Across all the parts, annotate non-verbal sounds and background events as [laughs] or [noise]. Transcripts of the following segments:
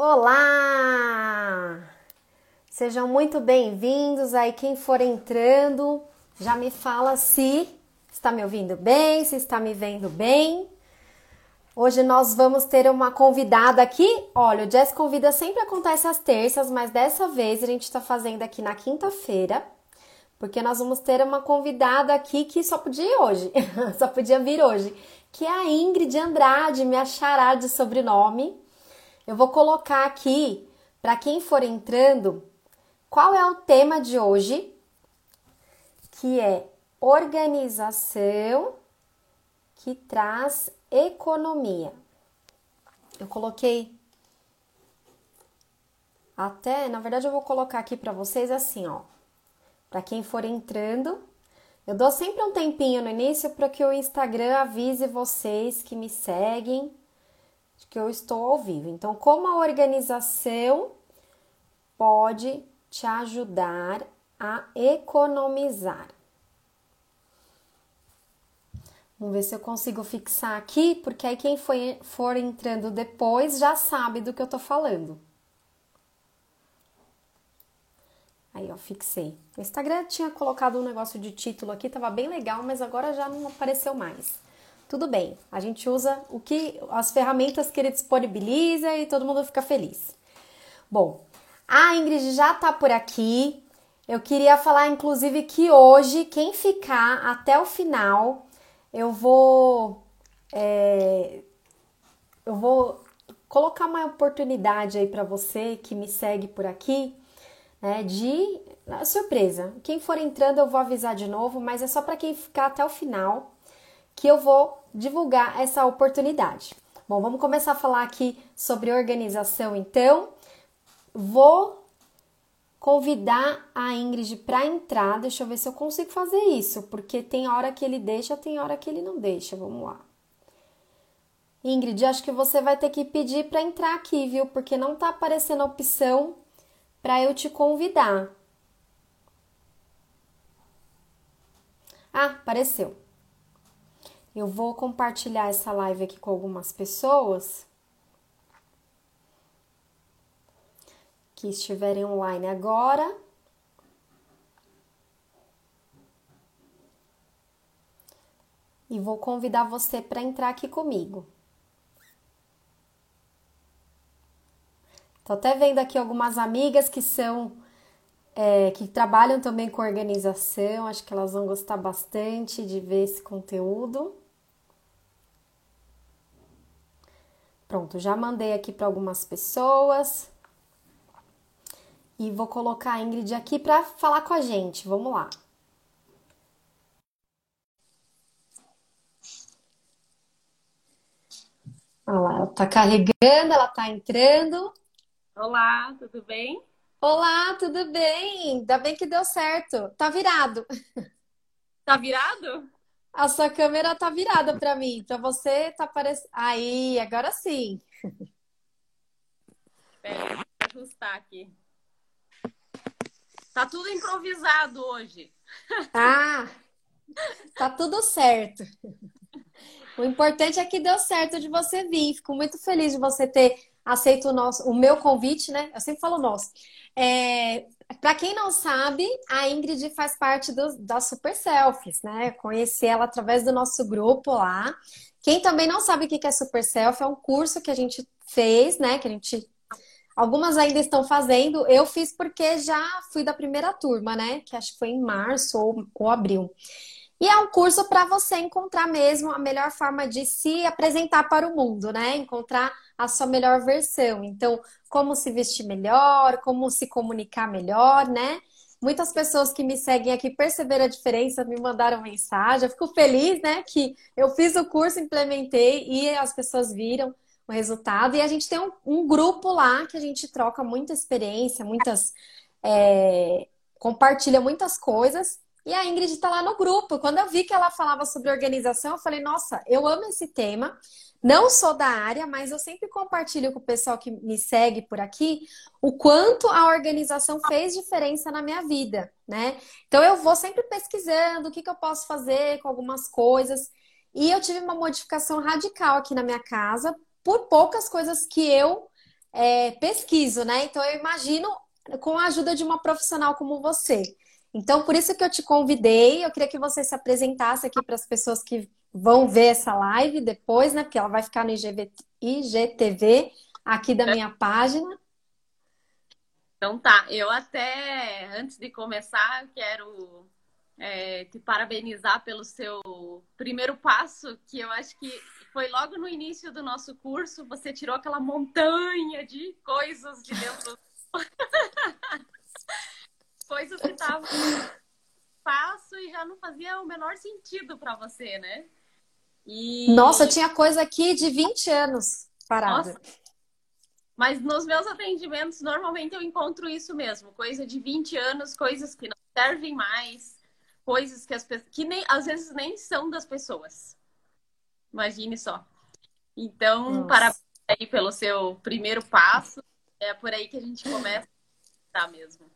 Olá! Sejam muito bem-vindos aí quem for entrando, já me fala se está me ouvindo bem, se está me vendo bem. Hoje nós vamos ter uma convidada aqui. Olha, o Jazz Convida sempre acontece às terças, mas dessa vez a gente está fazendo aqui na quinta-feira, porque nós vamos ter uma convidada aqui que só podia ir hoje, [laughs] só podia vir hoje, que é a Ingrid Andrade, minha chará de sobrenome. Eu vou colocar aqui, para quem for entrando, qual é o tema de hoje, que é organização que traz economia. Eu coloquei até, na verdade eu vou colocar aqui para vocês assim, ó. Para quem for entrando, eu dou sempre um tempinho no início para que o Instagram avise vocês que me seguem de que eu estou ao vivo. Então, como a organização pode te ajudar a economizar? Vamos ver se eu consigo fixar aqui, porque aí quem foi, for entrando depois já sabe do que eu tô falando. Aí, ó, fixei. O Instagram tinha colocado um negócio de título aqui, tava bem legal, mas agora já não apareceu mais tudo bem. A gente usa o que as ferramentas que ele disponibiliza e todo mundo fica feliz. Bom, a Ingrid já tá por aqui. Eu queria falar, inclusive, que hoje, quem ficar até o final, eu vou. É, eu vou colocar uma oportunidade aí para você que me segue por aqui, né? De surpresa. Quem for entrando, eu vou avisar de novo, mas é só para quem ficar até o final que eu vou divulgar essa oportunidade. Bom, vamos começar a falar aqui sobre organização então. Vou convidar a Ingrid para entrar. Deixa eu ver se eu consigo fazer isso, porque tem hora que ele deixa, tem hora que ele não deixa. Vamos lá. Ingrid, acho que você vai ter que pedir para entrar aqui, viu? Porque não tá aparecendo a opção para eu te convidar. Ah, apareceu. Eu vou compartilhar essa live aqui com algumas pessoas que estiverem online agora. E vou convidar você para entrar aqui comigo. Tô até vendo aqui algumas amigas que são é, que trabalham também com organização, acho que elas vão gostar bastante de ver esse conteúdo. Pronto, já mandei aqui para algumas pessoas. E vou colocar a Ingrid aqui para falar com a gente. Vamos lá. Olha lá, ela tá carregando, ela tá entrando. Olá, tudo bem? Olá, tudo bem? Ainda bem que deu certo. Tá virado. Tá virado? A sua câmera tá virada para mim. Para você tá parecendo. Aí, agora sim. Espera, vou ajustar aqui. Tá tudo improvisado hoje. Ah, tá tudo certo. O importante é que deu certo de você vir. Fico muito feliz de você ter aceito o, nosso, o meu convite, né? Eu sempre falo nosso. É, para quem não sabe, a Ingrid faz parte do, da Super Selfies, né? Conheci ela através do nosso grupo lá. Quem também não sabe o que é Super Selfie, é um curso que a gente fez, né? Que a gente. Algumas ainda estão fazendo. Eu fiz porque já fui da primeira turma, né? Que acho que foi em março ou, ou abril. E é um curso para você encontrar mesmo a melhor forma de se apresentar para o mundo, né? Encontrar a sua melhor versão. Então, como se vestir melhor, como se comunicar melhor, né? Muitas pessoas que me seguem aqui perceberam a diferença, me mandaram mensagem. Eu fico feliz, né, que eu fiz o curso, implementei e as pessoas viram o resultado. E a gente tem um, um grupo lá que a gente troca muita experiência, muitas. É, compartilha muitas coisas. E a Ingrid está lá no grupo. Quando eu vi que ela falava sobre organização, eu falei: nossa, eu amo esse tema. Não sou da área, mas eu sempre compartilho com o pessoal que me segue por aqui o quanto a organização fez diferença na minha vida, né? Então eu vou sempre pesquisando o que, que eu posso fazer com algumas coisas. E eu tive uma modificação radical aqui na minha casa por poucas coisas que eu é, pesquiso, né? Então eu imagino com a ajuda de uma profissional como você. Então, por isso que eu te convidei, eu queria que você se apresentasse aqui para as pessoas que vão ver essa live depois, né? Porque ela vai ficar no IGV, IGTV aqui da minha página. Então tá, eu até antes de começar quero é, te parabenizar pelo seu primeiro passo, que eu acho que foi logo no início do nosso curso, você tirou aquela montanha de coisas de dentro. [laughs] coisas que estavam passo e já não fazia o menor sentido para você, né? E... Nossa, tinha coisa aqui de 20 anos parada. Nossa. Mas nos meus atendimentos, normalmente eu encontro isso mesmo, coisa de 20 anos, coisas que não servem mais, coisas que as que nem às vezes nem são das pessoas. Imagine só. Então, Nossa. parabéns aí pelo seu primeiro passo. É por aí que a gente começa a tá mesmo.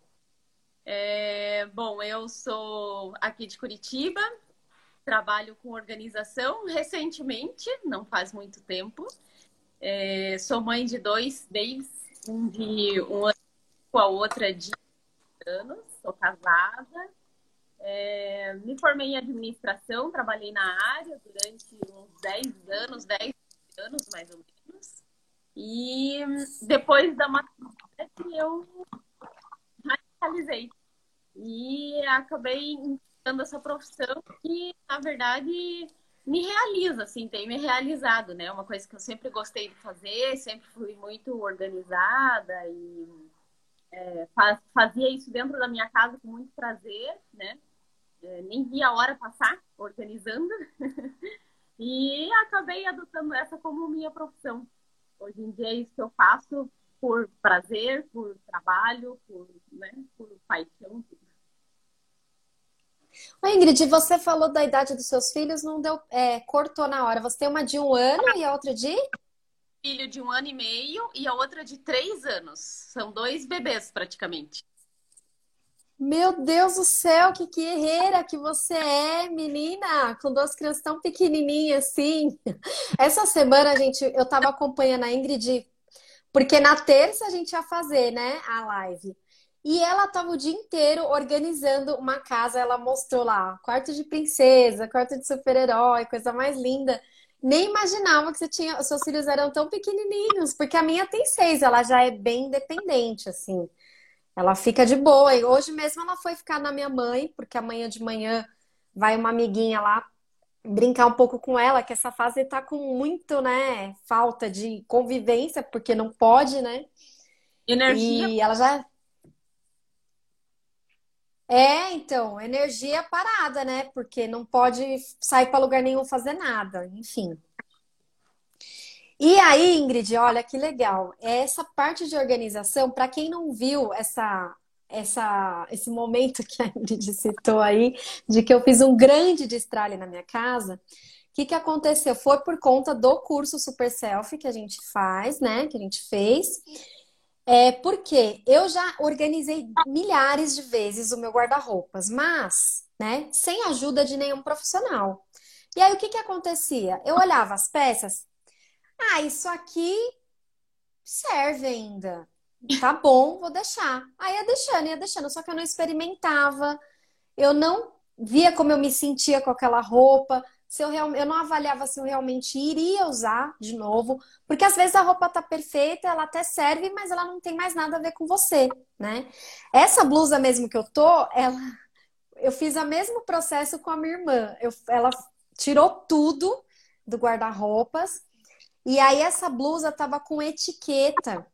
É, bom, eu sou aqui de Curitiba, trabalho com organização recentemente, não faz muito tempo. É, sou mãe de dois bebês, um de um ano com a outra de anos, sou casada. É, me formei em administração, trabalhei na área durante uns 10 anos, 10 anos mais ou menos. E depois da maternidade eu radicalizei. E acabei essa profissão que, na verdade, me realiza, assim, tem me realizado, né? Uma coisa que eu sempre gostei de fazer, sempre fui muito organizada e é, fazia isso dentro da minha casa com muito prazer, né? É, nem via a hora passar organizando [laughs] e acabei adotando essa como minha profissão. Hoje em dia é isso que eu faço por prazer, por trabalho, por, né, por paixão. Ô Ingrid, você falou da idade dos seus filhos, não deu, é, cortou na hora. Você tem uma de um ano e a outra de? Filho de um ano e meio e a outra de três anos. São dois bebês praticamente. Meu Deus do céu, que guerreira que você é, menina, com duas crianças tão pequenininhas assim. [laughs] Essa semana, gente, eu tava acompanhando a Ingrid, porque na terça a gente ia fazer, né, a live. E ela estava o dia inteiro organizando uma casa. Ela mostrou lá quarto de princesa, quarto de super-herói, coisa mais linda. Nem imaginava que você tinha, os seus filhos eram tão pequenininhos, porque a minha tem seis, ela já é bem independente, assim. Ela fica de boa. E hoje mesmo ela foi ficar na minha mãe, porque amanhã de manhã vai uma amiguinha lá brincar um pouco com ela, que essa fase tá com muito, né, falta de convivência, porque não pode, né? Energia. E ela já é, então, energia parada, né? Porque não pode sair para lugar nenhum fazer nada, enfim. E aí, Ingrid, olha que legal. Essa parte de organização, para quem não viu essa, essa, esse momento que a Ingrid citou aí, de que eu fiz um grande destralhe na minha casa, o que, que aconteceu? Foi por conta do curso Super Selfie que a gente faz, né? Que a gente fez. É porque eu já organizei milhares de vezes o meu guarda-roupas, mas, né, sem ajuda de nenhum profissional. E aí o que que acontecia? Eu olhava as peças, ah, isso aqui serve ainda. Tá bom, vou deixar. Aí ia deixando, ia deixando, só que eu não experimentava, eu não via como eu me sentia com aquela roupa se eu, real, eu não avaliava se eu realmente iria usar de novo, porque às vezes a roupa tá perfeita, ela até serve, mas ela não tem mais nada a ver com você, né? Essa blusa mesmo que eu tô, ela eu fiz o mesmo processo com a minha irmã. Eu, ela tirou tudo do guarda-roupas e aí essa blusa tava com etiqueta.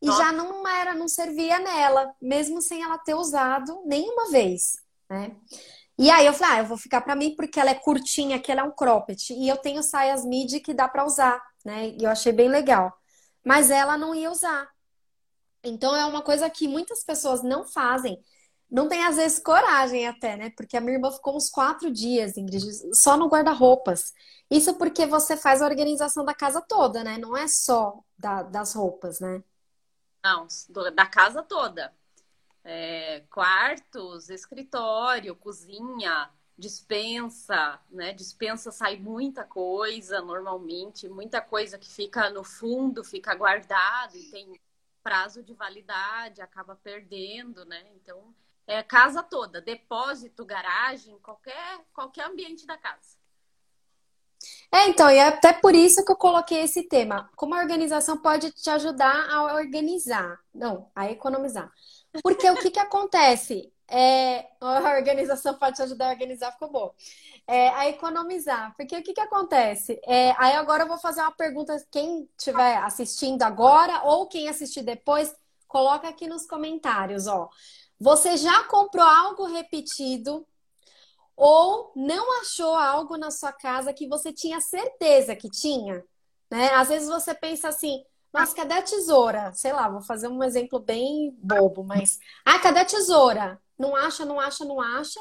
E Nossa. já não era, não servia nela, mesmo sem ela ter usado nenhuma vez, né? E aí eu falei, ah, eu vou ficar para mim porque ela é curtinha, que ela é um cropped. E eu tenho saias midi que dá para usar, né? E eu achei bem legal. Mas ela não ia usar. Então é uma coisa que muitas pessoas não fazem. Não tem às vezes coragem até, né? Porque a minha irmã ficou uns quatro dias, Ingrid, só no guarda-roupas. Isso porque você faz a organização da casa toda, né? Não é só da, das roupas, né? Não, da casa toda é, quartos, escritório, cozinha, dispensa, né? Dispensa sai muita coisa normalmente, muita coisa que fica no fundo, fica guardado e tem prazo de validade, acaba perdendo, né? Então, é casa toda, depósito, garagem, qualquer qualquer ambiente da casa. É, então, e é até por isso que eu coloquei esse tema. Como a organização pode te ajudar a organizar, não, a economizar. Porque o que que acontece? É, a organização pode te ajudar a organizar, ficou bom. É, a economizar. Porque o que, que acontece? É, aí agora eu vou fazer uma pergunta, quem estiver assistindo agora ou quem assistir depois, coloca aqui nos comentários, ó. Você já comprou algo repetido ou não achou algo na sua casa que você tinha certeza que tinha? Né? Às vezes você pensa assim, mas cadê a tesoura? Sei lá, vou fazer um exemplo bem bobo, mas. Ah, cadê a tesoura? Não acha, não acha, não acha.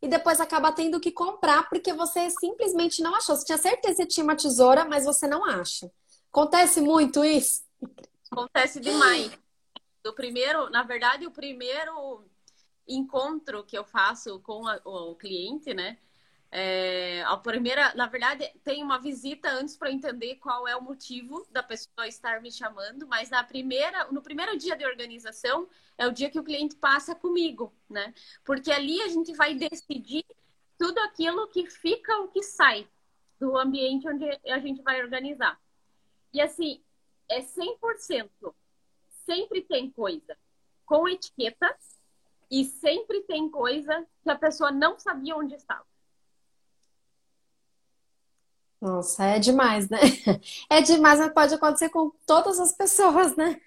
E depois acaba tendo que comprar porque você simplesmente não achou. Você tinha certeza que tinha uma tesoura, mas você não acha. Acontece muito isso? Acontece demais. Do primeiro, na verdade, o primeiro encontro que eu faço com a, o cliente, né? É, a primeira, na verdade, tem uma visita antes para entender qual é o motivo da pessoa estar me chamando, mas na primeira, no primeiro dia de organização é o dia que o cliente passa comigo, né? Porque ali a gente vai decidir tudo aquilo que fica o que sai do ambiente onde a gente vai organizar. E assim, é 100%. Sempre tem coisa com etiqueta e sempre tem coisa que a pessoa não sabia onde estava. Nossa, é demais, né? [laughs] É demais, mas pode acontecer com todas as pessoas, né?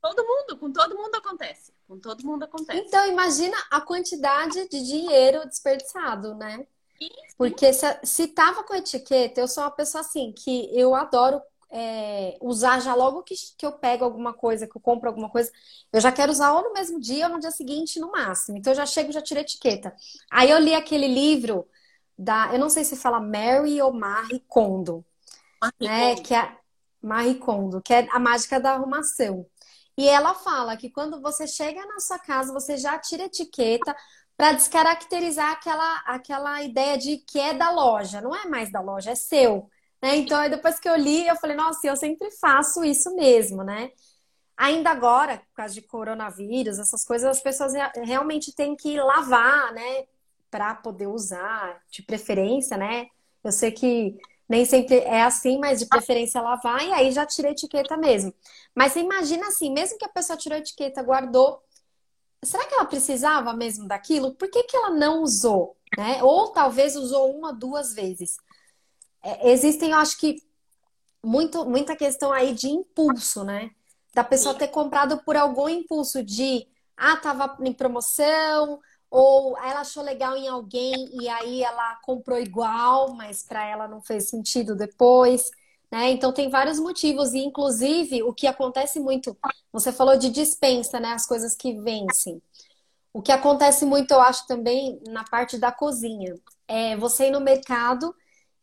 Todo mundo, com todo mundo acontece. Com todo mundo acontece. Então, imagina a quantidade de dinheiro desperdiçado, né? Porque se, se tava com etiqueta, eu sou uma pessoa assim, que eu adoro é, usar já logo que, que eu pego alguma coisa, que eu compro alguma coisa, eu já quero usar ou no mesmo dia ou no dia seguinte, no máximo. Então, eu já chego, já tiro a etiqueta. Aí eu li aquele livro da, eu não sei se fala Mary ou Marie Kondo, Marie né? Kondo. Que é Marie Kondo, que é a mágica da arrumação. E ela fala que quando você chega na sua casa, você já tira a etiqueta para descaracterizar aquela, aquela ideia de que é da loja. Não é mais da loja, é seu. Né? Então, depois que eu li, eu falei, nossa, eu sempre faço isso mesmo, né? Ainda agora, por causa de coronavírus, essas coisas, as pessoas realmente têm que lavar, né? Para poder usar, de preferência, né? Eu sei que nem sempre é assim, mas de preferência lavar e aí já tira a etiqueta mesmo. Mas você imagina assim, mesmo que a pessoa tirou a etiqueta, guardou, será que ela precisava mesmo daquilo? Por que, que ela não usou? Né? Ou talvez usou uma, duas vezes. É, existem, eu acho que, muito, muita questão aí de impulso, né? Da pessoa ter comprado por algum impulso de, ah, tava em promoção, ou ela achou legal em alguém e aí ela comprou igual, mas para ela não fez sentido depois. Né? Então tem vários motivos, e inclusive o que acontece muito, você falou de dispensa, né? As coisas que vencem. O que acontece muito, eu acho, também na parte da cozinha. É você ir no mercado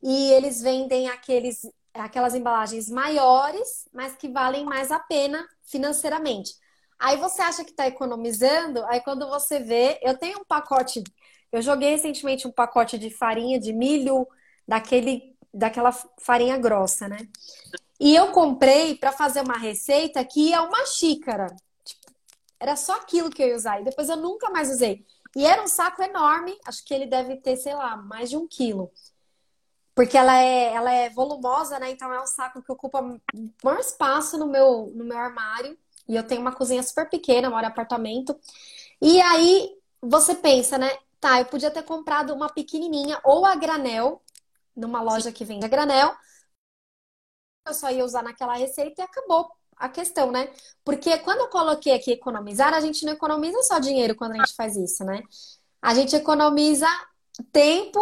e eles vendem aqueles, aquelas embalagens maiores, mas que valem mais a pena financeiramente. Aí você acha que está economizando, aí quando você vê, eu tenho um pacote, eu joguei recentemente um pacote de farinha de milho, daquele, daquela farinha grossa, né? E eu comprei para fazer uma receita que é uma xícara. Tipo, era só aquilo que eu ia usar. E depois eu nunca mais usei. E era um saco enorme, acho que ele deve ter, sei lá, mais de um quilo. Porque ela é, ela é volumosa, né? Então é um saco que ocupa maior espaço no meu, no meu armário. E eu tenho uma cozinha super pequena, moro em apartamento. E aí você pensa, né? Tá, eu podia ter comprado uma pequenininha ou a granel, numa loja que vende a granel. Eu só ia usar naquela receita e acabou a questão, né? Porque quando eu coloquei aqui economizar, a gente não economiza só dinheiro quando a gente faz isso, né? A gente economiza tempo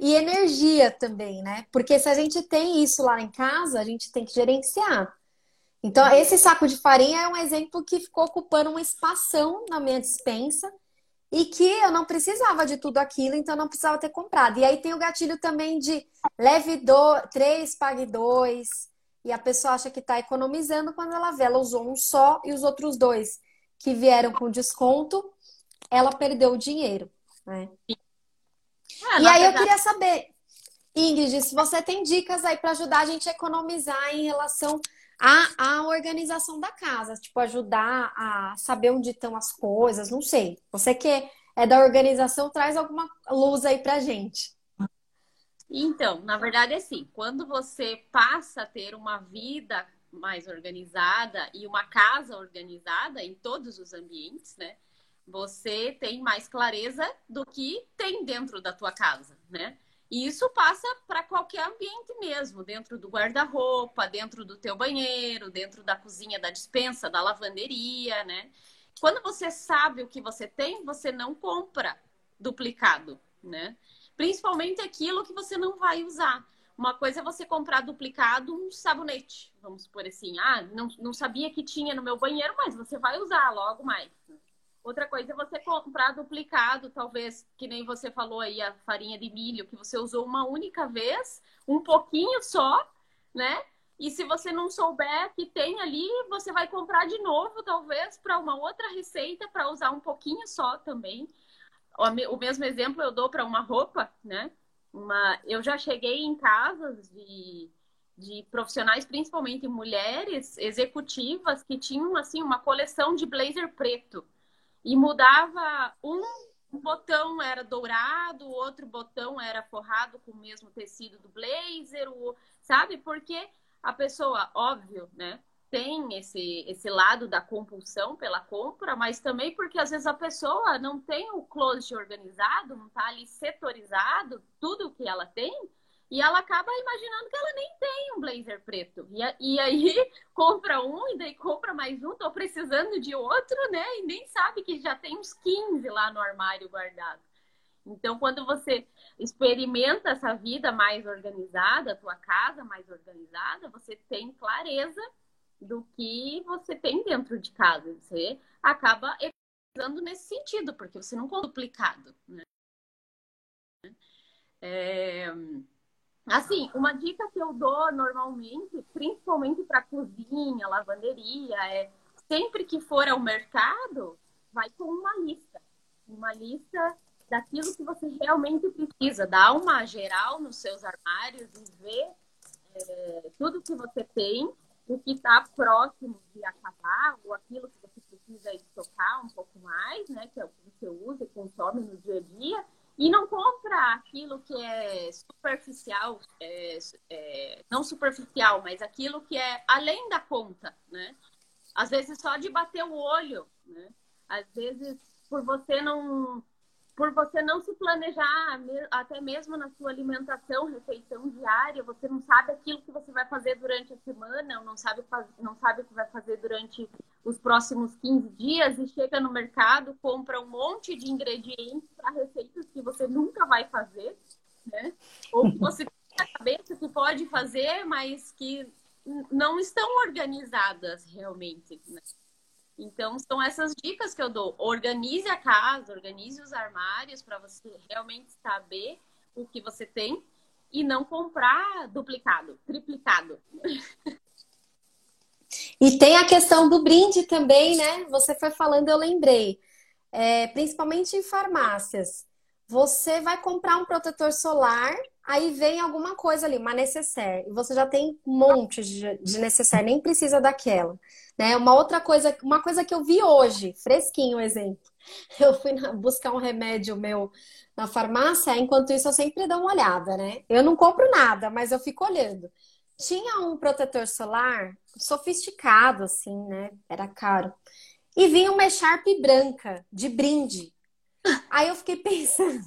e energia também, né? Porque se a gente tem isso lá em casa, a gente tem que gerenciar. Então, esse saco de farinha é um exemplo que ficou ocupando uma espação na minha dispensa e que eu não precisava de tudo aquilo, então não precisava ter comprado. E aí tem o gatilho também de leve do... três, pague dois. E a pessoa acha que está economizando quando ela vê, ela usou um só e os outros dois que vieram com desconto, ela perdeu o dinheiro. Né? É, e aí verdade... eu queria saber, Ingrid, se você tem dicas aí para ajudar a gente a economizar em relação à, à organização da casa, tipo, ajudar a saber onde estão as coisas, não sei. Você que é da organização, traz alguma luz aí pra gente. Então, na verdade, é assim, quando você passa a ter uma vida mais organizada e uma casa organizada em todos os ambientes, né? Você tem mais clareza do que tem dentro da tua casa, né? E isso passa para qualquer ambiente mesmo, dentro do guarda-roupa, dentro do teu banheiro, dentro da cozinha, da dispensa, da lavanderia, né? Quando você sabe o que você tem, você não compra duplicado, né? Principalmente aquilo que você não vai usar. Uma coisa é você comprar duplicado um sabonete, vamos por assim. Ah, não, não sabia que tinha no meu banheiro, mas você vai usar logo mais. Outra coisa é você comprar duplicado, talvez, que nem você falou aí, a farinha de milho, que você usou uma única vez, um pouquinho só, né? E se você não souber que tem ali, você vai comprar de novo, talvez, para uma outra receita, para usar um pouquinho só também. O mesmo exemplo eu dou para uma roupa, né? Uma... Eu já cheguei em casas de, de profissionais, principalmente mulheres executivas, que tinham assim uma coleção de blazer preto e mudava um, botão era dourado, o outro botão era forrado com o mesmo tecido do blazer, o, sabe? Porque a pessoa, óbvio, né? Tem esse, esse lado da compulsão pela compra, mas também porque às vezes a pessoa não tem o closet organizado, não está ali setorizado, tudo que ela tem, e ela acaba imaginando que ela nem tem um blazer preto. E, e aí [laughs] compra um e daí compra mais um, tô precisando de outro, né? E nem sabe que já tem uns 15 lá no armário guardado. Então, quando você experimenta essa vida mais organizada, a tua casa mais organizada, você tem clareza do que você tem dentro de casa. Você acaba economizando nesse sentido, porque você não compra duplicado. Né? É... Assim, uma dica que eu dou normalmente, principalmente para cozinha, lavanderia, é sempre que for ao mercado, vai com uma lista. Uma lista daquilo que você realmente precisa. Dá uma geral nos seus armários e ver é, tudo que você tem, o que está próximo de acabar, ou aquilo que você precisa estocar um pouco mais, né? Que é o que você usa e consome no dia a dia e não compra aquilo que é superficial, é, é, não superficial, mas aquilo que é além da conta, né? Às vezes só de bater o olho, né? Às vezes por você não por você não se planejar até mesmo na sua alimentação, refeição diária, você não sabe aquilo que você vai fazer durante a semana, ou não sabe, não sabe o que vai fazer durante os próximos 15 dias e chega no mercado, compra um monte de ingredientes para receitas que você nunca vai fazer, né? Ou que você tem na cabeça que pode fazer, mas que não estão organizadas realmente, né? Então, são essas dicas que eu dou. Organize a casa, organize os armários para você realmente saber o que você tem e não comprar duplicado, triplicado. E tem a questão do brinde também, né? Você foi falando, eu lembrei. É, principalmente em farmácias. Você vai comprar um protetor solar, aí vem alguma coisa ali, uma necessaire, e você já tem um monte de, de necessaire, nem precisa daquela. Né? Uma outra coisa, uma coisa que eu vi hoje, fresquinho exemplo. [laughs] Eu fui buscar um remédio meu na farmácia, enquanto isso eu sempre dou uma olhada, né? Eu não compro nada, mas eu fico olhando. Tinha um protetor solar sofisticado, assim, né? Era caro. E vinha uma Sharp branca, de brinde. Aí eu fiquei [laughs] pensando.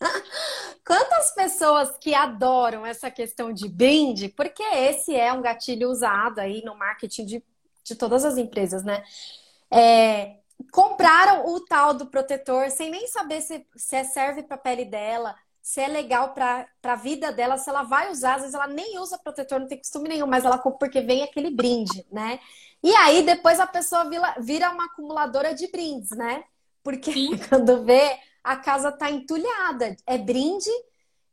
[laughs] Quantas pessoas que adoram essa questão de brinde, porque esse é um gatilho usado aí no marketing de de todas as empresas, né? É, compraram o tal do protetor sem nem saber se, se é serve para a pele dela, se é legal para a vida dela, se ela vai usar. Às vezes ela nem usa protetor, não tem costume nenhum, mas ela compra porque vem aquele brinde, né? E aí depois a pessoa vira, vira uma acumuladora de brindes, né? Porque Sim. [laughs] quando vê, a casa tá entulhada. É brinde.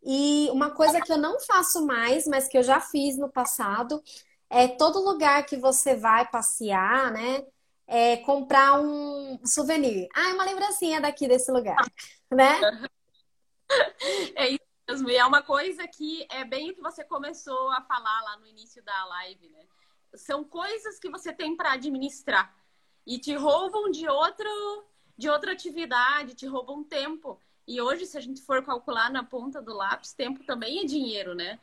E uma coisa que eu não faço mais, mas que eu já fiz no passado, é todo lugar que você vai passear, né? É comprar um souvenir. Ah, é uma lembrancinha daqui desse lugar, [laughs] né? É isso mesmo. E é uma coisa que é bem o que você começou a falar lá no início da live, né? São coisas que você tem para administrar e te roubam de outro de outra atividade, te roubam tempo. E hoje, se a gente for calcular na ponta do lápis, tempo também é dinheiro, né?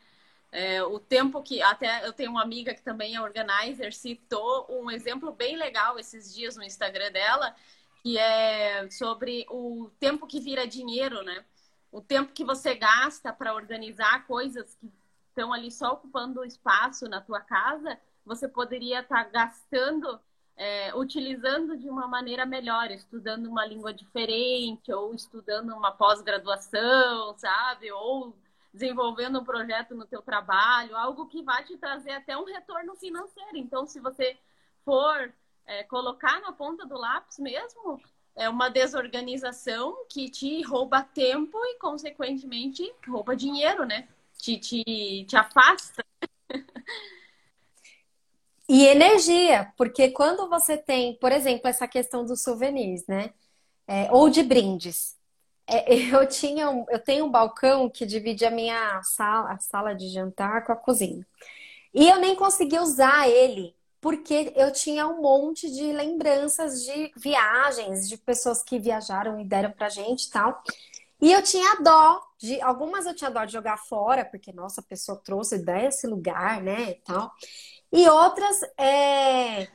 É, o tempo que até eu tenho uma amiga que também é organizer, citou um exemplo bem legal esses dias no Instagram dela, que é sobre o tempo que vira dinheiro, né? O tempo que você gasta para organizar coisas que estão ali só ocupando espaço na tua casa, você poderia estar tá gastando é, utilizando de uma maneira melhor, estudando uma língua diferente, ou estudando uma pós-graduação, sabe? Ou desenvolvendo um projeto no teu trabalho, algo que vai te trazer até um retorno financeiro. Então, se você for é, colocar na ponta do lápis mesmo, é uma desorganização que te rouba tempo e, consequentemente, rouba dinheiro, né? Te, te, te afasta. E energia, porque quando você tem, por exemplo, essa questão dos souvenirs, né? É, ou de brindes. É, [laughs] eu tinha um, eu tenho um balcão que divide a minha sala, a sala de jantar com a cozinha. E eu nem consegui usar ele, porque eu tinha um monte de lembranças de viagens, de pessoas que viajaram e deram pra gente e tal. E eu tinha dó de. Algumas eu tinha dó de jogar fora, porque, nossa, a pessoa trouxe desse lugar, né? E tal. E outras é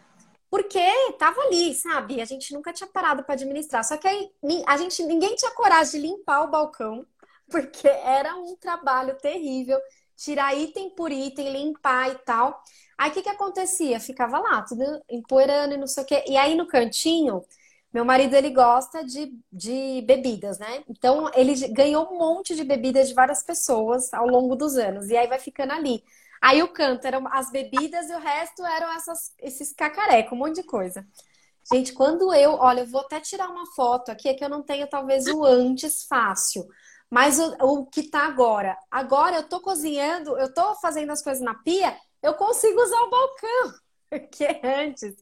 porque tava ali, sabe? A gente nunca tinha parado para administrar. Só que aí a gente ninguém tinha coragem de limpar o balcão, [laughs] porque era um trabalho terrível, tirar item por item, limpar e tal. Aí o que que acontecia? Ficava lá, tudo empoeirando e não sei o quê. E aí no cantinho, meu marido ele gosta de, de bebidas, né? Então ele ganhou um monte de bebidas de várias pessoas ao longo dos anos. E aí vai ficando ali. Aí o canto eram as bebidas e o resto eram essas, esses cacarecos, um monte de coisa. Gente, quando eu, olha, eu vou até tirar uma foto aqui, é que eu não tenho talvez o antes fácil, mas o, o que tá agora. Agora eu tô cozinhando, eu tô fazendo as coisas na pia, eu consigo usar o balcão, [laughs] porque antes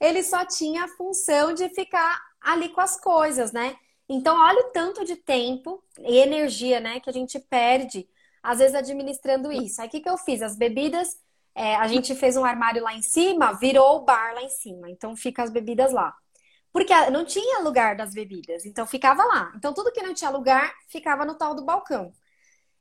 ele só tinha a função de ficar ali com as coisas, né? Então, olha o tanto de tempo e energia, né, que a gente perde às vezes administrando isso. Aí o que, que eu fiz? As bebidas, é, a gente fez um armário lá em cima, virou o bar lá em cima. Então fica as bebidas lá. Porque não tinha lugar das bebidas, então ficava lá. Então tudo que não tinha lugar ficava no tal do balcão.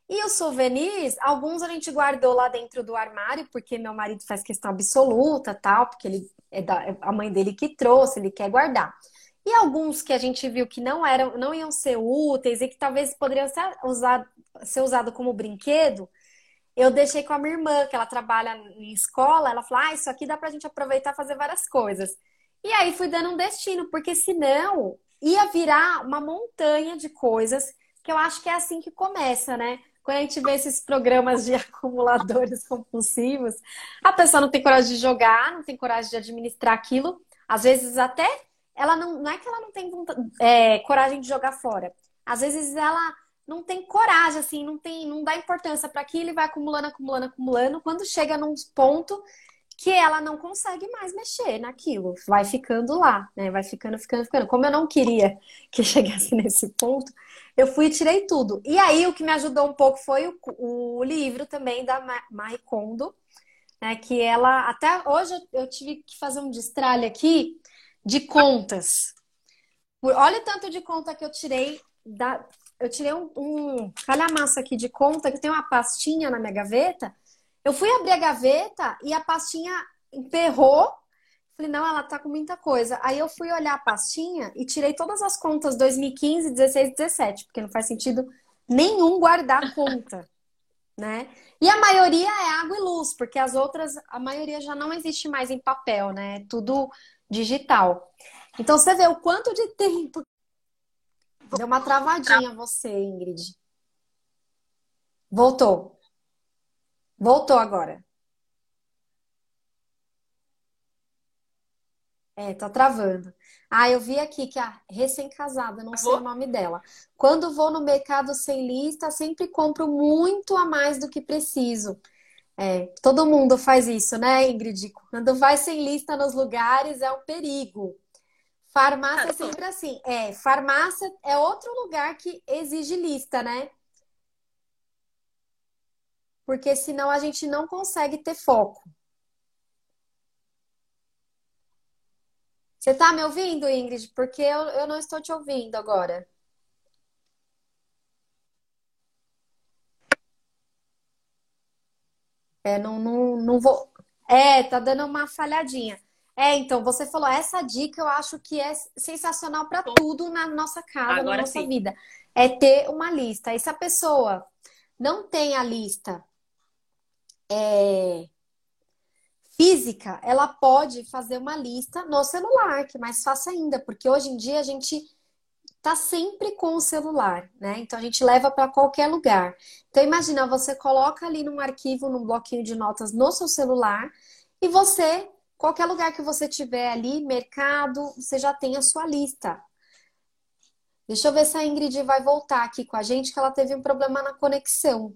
E os souvenirs, alguns a gente guardou lá dentro do armário, porque meu marido faz questão absoluta, tal, porque ele é da, é a mãe dele que trouxe, ele quer guardar. E alguns que a gente viu que não eram, não iam ser úteis e que talvez poderiam ser usados ser usado como brinquedo, eu deixei com a minha irmã, que ela trabalha em escola, ela falou: ah, isso aqui dá pra gente aproveitar e fazer várias coisas. E aí fui dando um destino, porque senão ia virar uma montanha de coisas que eu acho que é assim que começa, né? Quando a gente vê esses programas de [laughs] acumuladores compulsivos, a pessoa não tem coragem de jogar, não tem coragem de administrar aquilo. Às vezes até ela não, não é que ela não tem é, coragem de jogar fora. Às vezes ela não tem coragem, assim, não tem, não dá importância para aquilo e vai acumulando, acumulando, acumulando. Quando chega num ponto que ela não consegue mais mexer naquilo, vai ficando lá, né? Vai ficando, ficando, ficando. Como eu não queria [laughs] que chegasse nesse ponto, eu fui e tirei tudo. E aí o que me ajudou um pouco foi o, o livro também da Marie Kondo, né? Que ela até hoje eu tive que fazer um destralhe aqui de contas. Olha o tanto de conta que eu tirei da, eu tirei um, um calhamaço aqui de conta que tem uma pastinha na minha gaveta. Eu fui abrir a gaveta e a pastinha emperrou. Falei, não, ela tá com muita coisa. Aí eu fui olhar a pastinha e tirei todas as contas 2015, 16, 17, porque não faz sentido nenhum guardar conta, [laughs] né? E a maioria é água e luz, porque as outras, a maioria já não existe mais em papel, né? Tudo digital. Então você vê o quanto de tempo Deu uma travadinha você, Ingrid. Voltou. Voltou agora. É, tá travando. Ah, eu vi aqui que a recém-casada, não sei o nome dela. Quando vou no mercado sem lista, sempre compro muito a mais do que preciso. É, todo mundo faz isso, né, Ingrid? Quando vai sem lista nos lugares é um perigo. Farmácia é sempre assim. É, farmácia é outro lugar que exige lista, né? Porque senão a gente não consegue ter foco. Você tá me ouvindo, Ingrid? Porque eu, eu não estou te ouvindo agora. É, não, não, não vou. É, tá dando uma falhadinha. É, então, você falou, essa dica eu acho que é sensacional para tudo na nossa casa, Agora na nossa sim. vida. É ter uma lista. E se a pessoa não tem a lista é, física, ela pode fazer uma lista no celular, que é mais fácil ainda, porque hoje em dia a gente tá sempre com o celular, né? Então a gente leva para qualquer lugar. Então imagina, você coloca ali num arquivo, num bloquinho de notas no seu celular e você, qualquer lugar que você tiver ali, mercado, você já tem a sua lista. Deixa eu ver se a Ingrid vai voltar aqui com a gente, que ela teve um problema na conexão.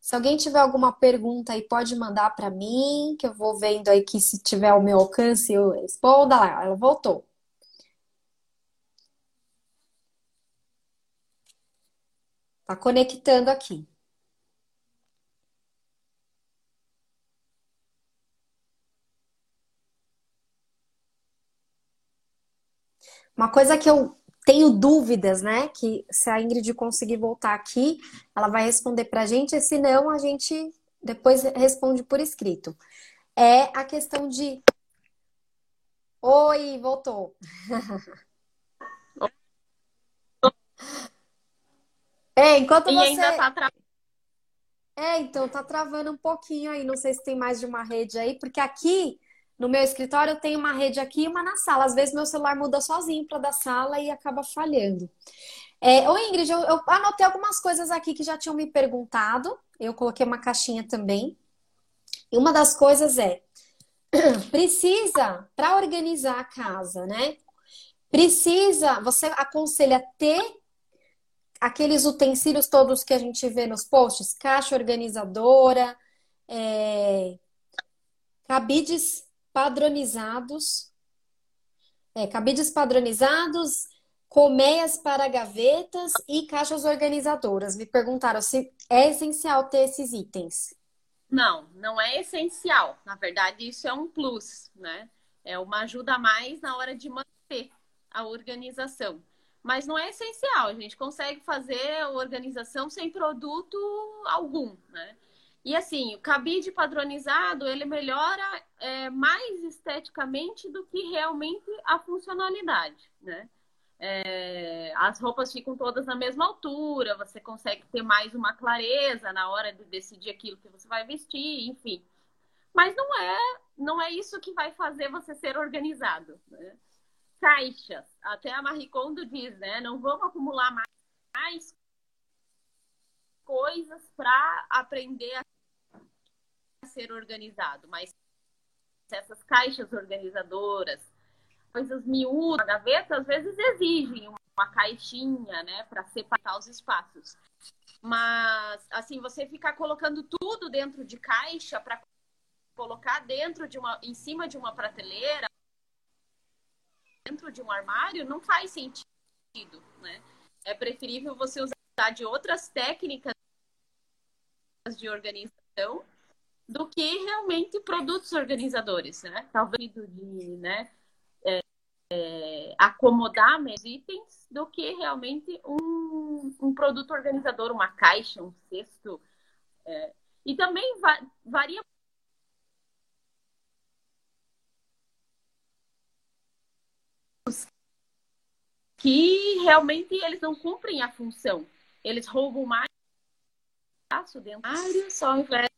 Se alguém tiver alguma pergunta aí, pode mandar para mim, que eu vou vendo aí que se tiver ao meu alcance eu responda lá. Ela voltou. Tá conectando aqui. Uma coisa que eu tenho dúvidas, né? Que se a Ingrid conseguir voltar aqui, ela vai responder pra gente, e se não, a gente depois responde por escrito. É a questão de. Oi, voltou. [laughs] É, enquanto e você. ainda tá tra... É, então tá travando um pouquinho aí. Não sei se tem mais de uma rede aí, porque aqui no meu escritório eu tenho uma rede aqui e uma na sala. Às vezes meu celular muda sozinho para da sala e acaba falhando. É, ô Ingrid, eu, eu anotei algumas coisas aqui que já tinham me perguntado. Eu coloquei uma caixinha também. E uma das coisas é: [clears throat] precisa, para organizar a casa, né? Precisa, você aconselha ter aqueles utensílios todos que a gente vê nos posts, caixa organizadora, é, cabides padronizados, é, cabides padronizados, colmeias para gavetas e caixas organizadoras. Me perguntaram se é essencial ter esses itens. Não, não é essencial. Na verdade, isso é um plus, né? É uma ajuda a mais na hora de manter a organização. Mas não é essencial, a gente consegue fazer organização sem produto algum, né? E assim, o cabide padronizado, ele melhora é, mais esteticamente do que realmente a funcionalidade, né? É, as roupas ficam todas na mesma altura, você consegue ter mais uma clareza na hora de decidir aquilo que você vai vestir, enfim. Mas não é, não é isso que vai fazer você ser organizado. Né? Caixas. Até a Marie Kondo diz, né? Não vamos acumular mais coisas para aprender a ser organizado, mas essas caixas organizadoras, coisas miúdas, gaveta, às vezes exigem uma caixinha, né, para separar os espaços. Mas assim, você ficar colocando tudo dentro de caixa para colocar dentro de uma em cima de uma prateleira dentro de um armário não faz sentido, né? É preferível você usar de outras técnicas de organização do que realmente produtos organizadores, né? Talvez de, né, é, é, acomodar meus itens do que realmente um, um produto organizador, uma caixa, um cesto. É, e também va varia que realmente eles não cumprem a função. Eles roubam mais espaço área, só ao invés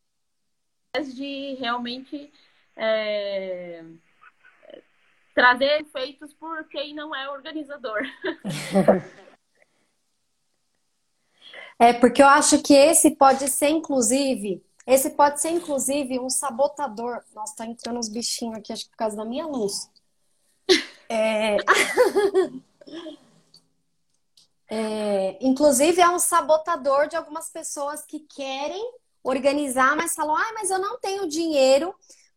de realmente é, trazer efeitos por quem não é organizador. [laughs] É, porque eu acho que esse pode ser, inclusive, esse pode ser, inclusive, um sabotador. Nossa, tá entrando uns bichinhos aqui, acho que por causa da minha luz. É... [laughs] É, inclusive, é um sabotador de algumas pessoas que querem organizar, mas falam: ah, mas eu não tenho dinheiro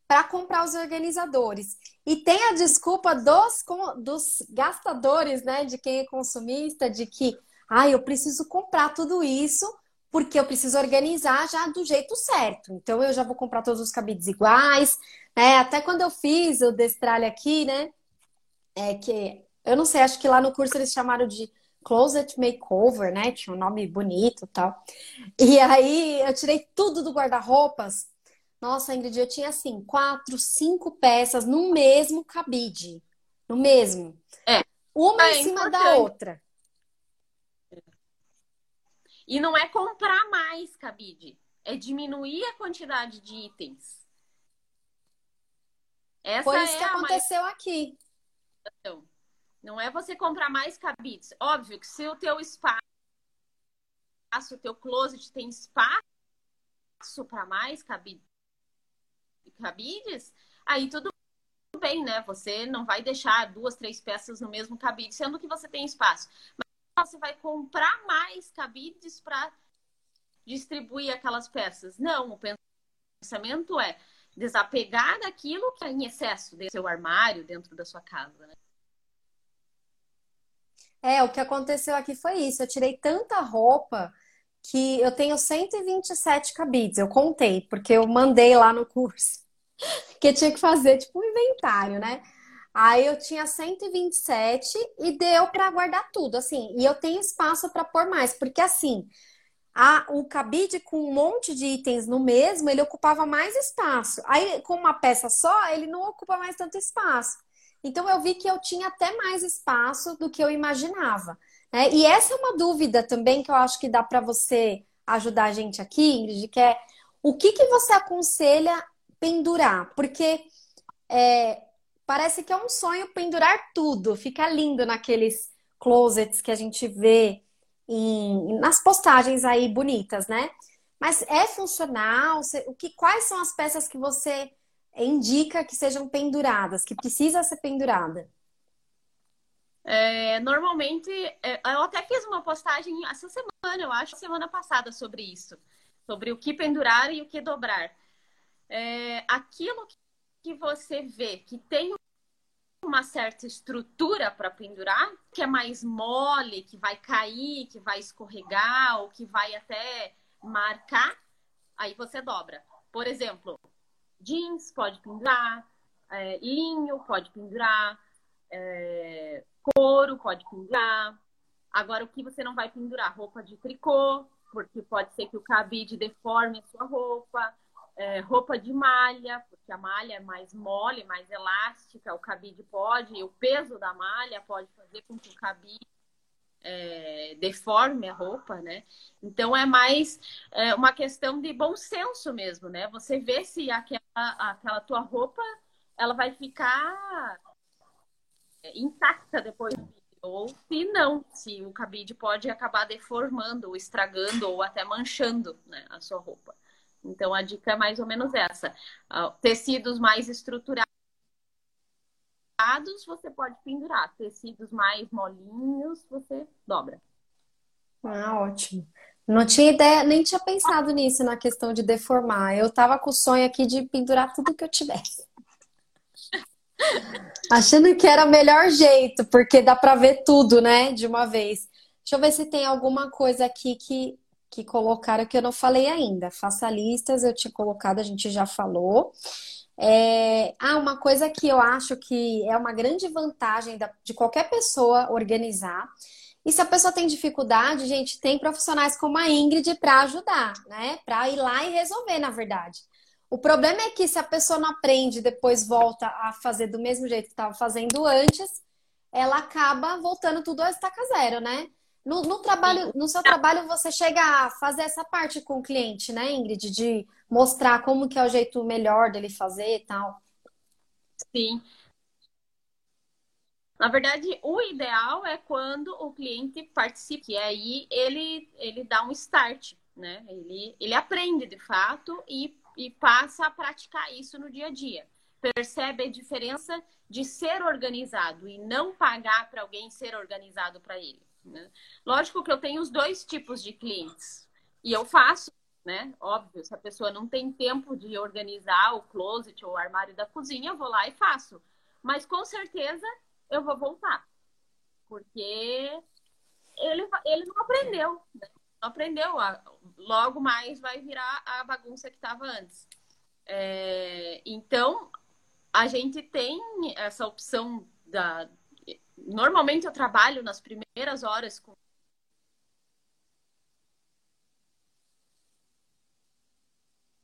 para comprar os organizadores. E tem a desculpa dos, dos gastadores, né? De quem é consumista, de que, ah, eu preciso comprar tudo isso porque eu preciso organizar já do jeito certo. Então eu já vou comprar todos os cabides iguais, né? Até quando eu fiz o destralhe aqui, né? É que eu não sei, acho que lá no curso eles chamaram de Closet Makeover, né? Tinha um nome bonito e tal. E aí eu tirei tudo do guarda-roupas. Nossa, Ingrid, eu tinha assim, quatro, cinco peças no mesmo cabide. No mesmo. É. Uma é em cima importante. da outra. E não é comprar mais cabide, é diminuir a quantidade de itens. Essa Foi isso é que aconteceu mais... aqui. Então, não é você comprar mais cabides. Óbvio que se o teu espaço, o teu closet tem espaço para mais cabides, aí tudo bem, né? Você não vai deixar duas, três peças no mesmo cabide, sendo que você tem espaço. Mas você vai comprar mais cabides para distribuir aquelas peças. Não, o pensamento é desapegar daquilo que é em excesso dentro do seu armário, dentro da sua casa, né? É, o que aconteceu aqui foi isso. Eu tirei tanta roupa que eu tenho 127 cabides. Eu contei, porque eu mandei lá no curso [laughs] que tinha que fazer tipo um inventário, né? Aí eu tinha 127 e deu para guardar tudo, assim. E eu tenho espaço para pôr mais, porque assim, a, o cabide com um monte de itens no mesmo, ele ocupava mais espaço. Aí, com uma peça só, ele não ocupa mais tanto espaço. Então eu vi que eu tinha até mais espaço do que eu imaginava. Né? E essa é uma dúvida também que eu acho que dá para você ajudar a gente aqui, Ingrid, que é o que, que você aconselha pendurar? Porque é, parece que é um sonho pendurar tudo, fica lindo naqueles closets que a gente vê em, nas postagens aí bonitas, né? Mas é funcional? O que, quais são as peças que você indica que sejam penduradas, que precisa ser pendurada? É, normalmente, é, eu até fiz uma postagem essa semana, eu acho, semana passada, sobre isso. Sobre o que pendurar e o que dobrar. É, aquilo que você vê que tem uma certa estrutura para pendurar, que é mais mole, que vai cair, que vai escorregar, ou que vai até marcar, aí você dobra. Por exemplo, jeans pode pendurar, é, linho pode pendurar, é, couro pode pendurar. Agora, o que você não vai pendurar? Roupa de tricô, porque pode ser que o cabide deforme a sua roupa. É, roupa de malha, porque a malha é mais mole, mais elástica, o cabide pode, o peso da malha pode fazer com que o cabide é, deforme a roupa, né? Então é mais é, uma questão de bom senso mesmo, né? Você vê se aquela, aquela tua roupa ela vai ficar intacta depois ou se não, se o cabide pode acabar deformando, ou estragando ou até manchando né, a sua roupa. Então a dica é mais ou menos essa: uh, tecidos mais estruturados você pode pendurar. Tecidos mais molinhos, você dobra. Ah, ótimo. Não tinha ideia, nem tinha pensado nisso na questão de deformar. Eu tava com o sonho aqui de pendurar tudo que eu tivesse. [laughs] Achando que era o melhor jeito, porque dá para ver tudo, né, de uma vez. Deixa eu ver se tem alguma coisa aqui que, que colocaram que eu não falei ainda. Faça listas, eu tinha colocado, a gente já falou. É... Ah, uma coisa que eu acho que é uma grande vantagem de qualquer pessoa organizar. E se a pessoa tem dificuldade, gente, tem profissionais como a Ingrid para ajudar, né? Para ir lá e resolver, na verdade. O problema é que se a pessoa não aprende, depois volta a fazer do mesmo jeito que estava fazendo antes, ela acaba voltando tudo a estaca zero, né? No, no, trabalho, no seu trabalho, você chega a fazer essa parte com o cliente, né, Ingrid? De mostrar como que é o jeito melhor dele fazer e tal. Sim. Na verdade, o ideal é quando o cliente participa, e aí ele, ele dá um start, né? Ele, ele aprende de fato e, e passa a praticar isso no dia a dia. Percebe a diferença de ser organizado e não pagar para alguém ser organizado para ele. Né? Lógico que eu tenho os dois tipos de clientes e eu faço né? Óbvio, se a pessoa não tem tempo de organizar o closet ou o armário da cozinha, eu vou lá e faço. Mas com certeza eu vou voltar. Porque ele, ele não aprendeu, né? Não aprendeu. Logo mais vai virar a bagunça que estava antes. É, então, a gente tem essa opção da. Normalmente eu trabalho nas primeiras horas com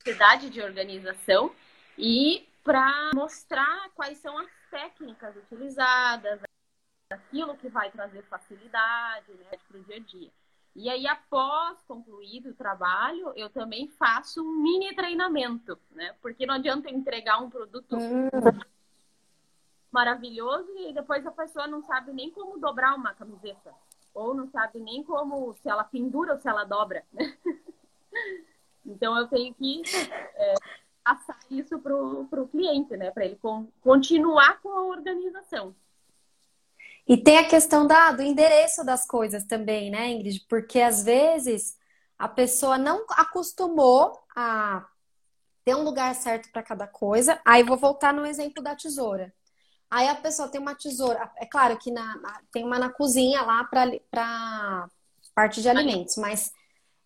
necessidade de organização e para mostrar quais são as técnicas utilizadas, aquilo que vai trazer facilidade né, para o dia a dia. E aí, após concluído o trabalho, eu também faço um mini treinamento, né? Porque não adianta entregar um produto hum. Maravilhoso e depois a pessoa não sabe nem como dobrar uma camiseta. Ou não sabe nem como, se ela pendura ou se ela dobra. Né? [laughs] Então, eu tenho que é, passar isso para o cliente, né? Para ele con continuar com a organização. E tem a questão da, do endereço das coisas também, né, Ingrid? Porque às vezes a pessoa não acostumou a ter um lugar certo para cada coisa. Aí vou voltar no exemplo da tesoura. Aí a pessoa tem uma tesoura, é claro que na, tem uma na cozinha lá para parte de alimentos, mas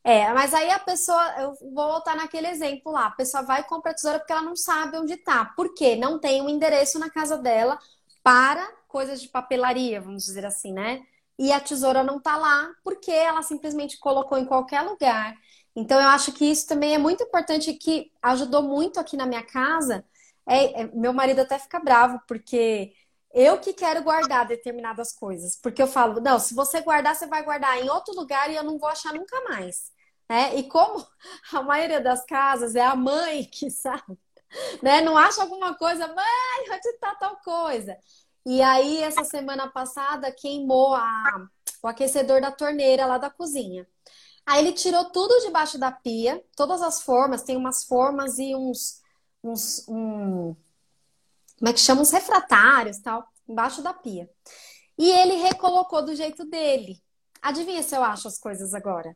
é, mas aí a pessoa, eu vou voltar naquele exemplo lá, a pessoa vai e compra a tesoura porque ela não sabe onde tá. Por quê? Não tem um endereço na casa dela para coisas de papelaria, vamos dizer assim, né? E a tesoura não tá lá porque ela simplesmente colocou em qualquer lugar. Então eu acho que isso também é muito importante que ajudou muito aqui na minha casa. É, é, meu marido até fica bravo porque eu que quero guardar determinadas coisas, porque eu falo, não, se você guardar, você vai guardar em outro lugar e eu não vou achar nunca mais. Né? E como [laughs] a maioria das casas é a mãe [laughs] que sabe, né? Não acha alguma coisa, mãe, onde está tal coisa? E aí, essa semana passada, queimou a, o aquecedor da torneira lá da cozinha. Aí ele tirou tudo debaixo da pia, todas as formas, tem umas formas e uns, uns um, como é que chama? Uns refratários tal, embaixo da pia. E ele recolocou do jeito dele. Adivinha se eu acho as coisas agora?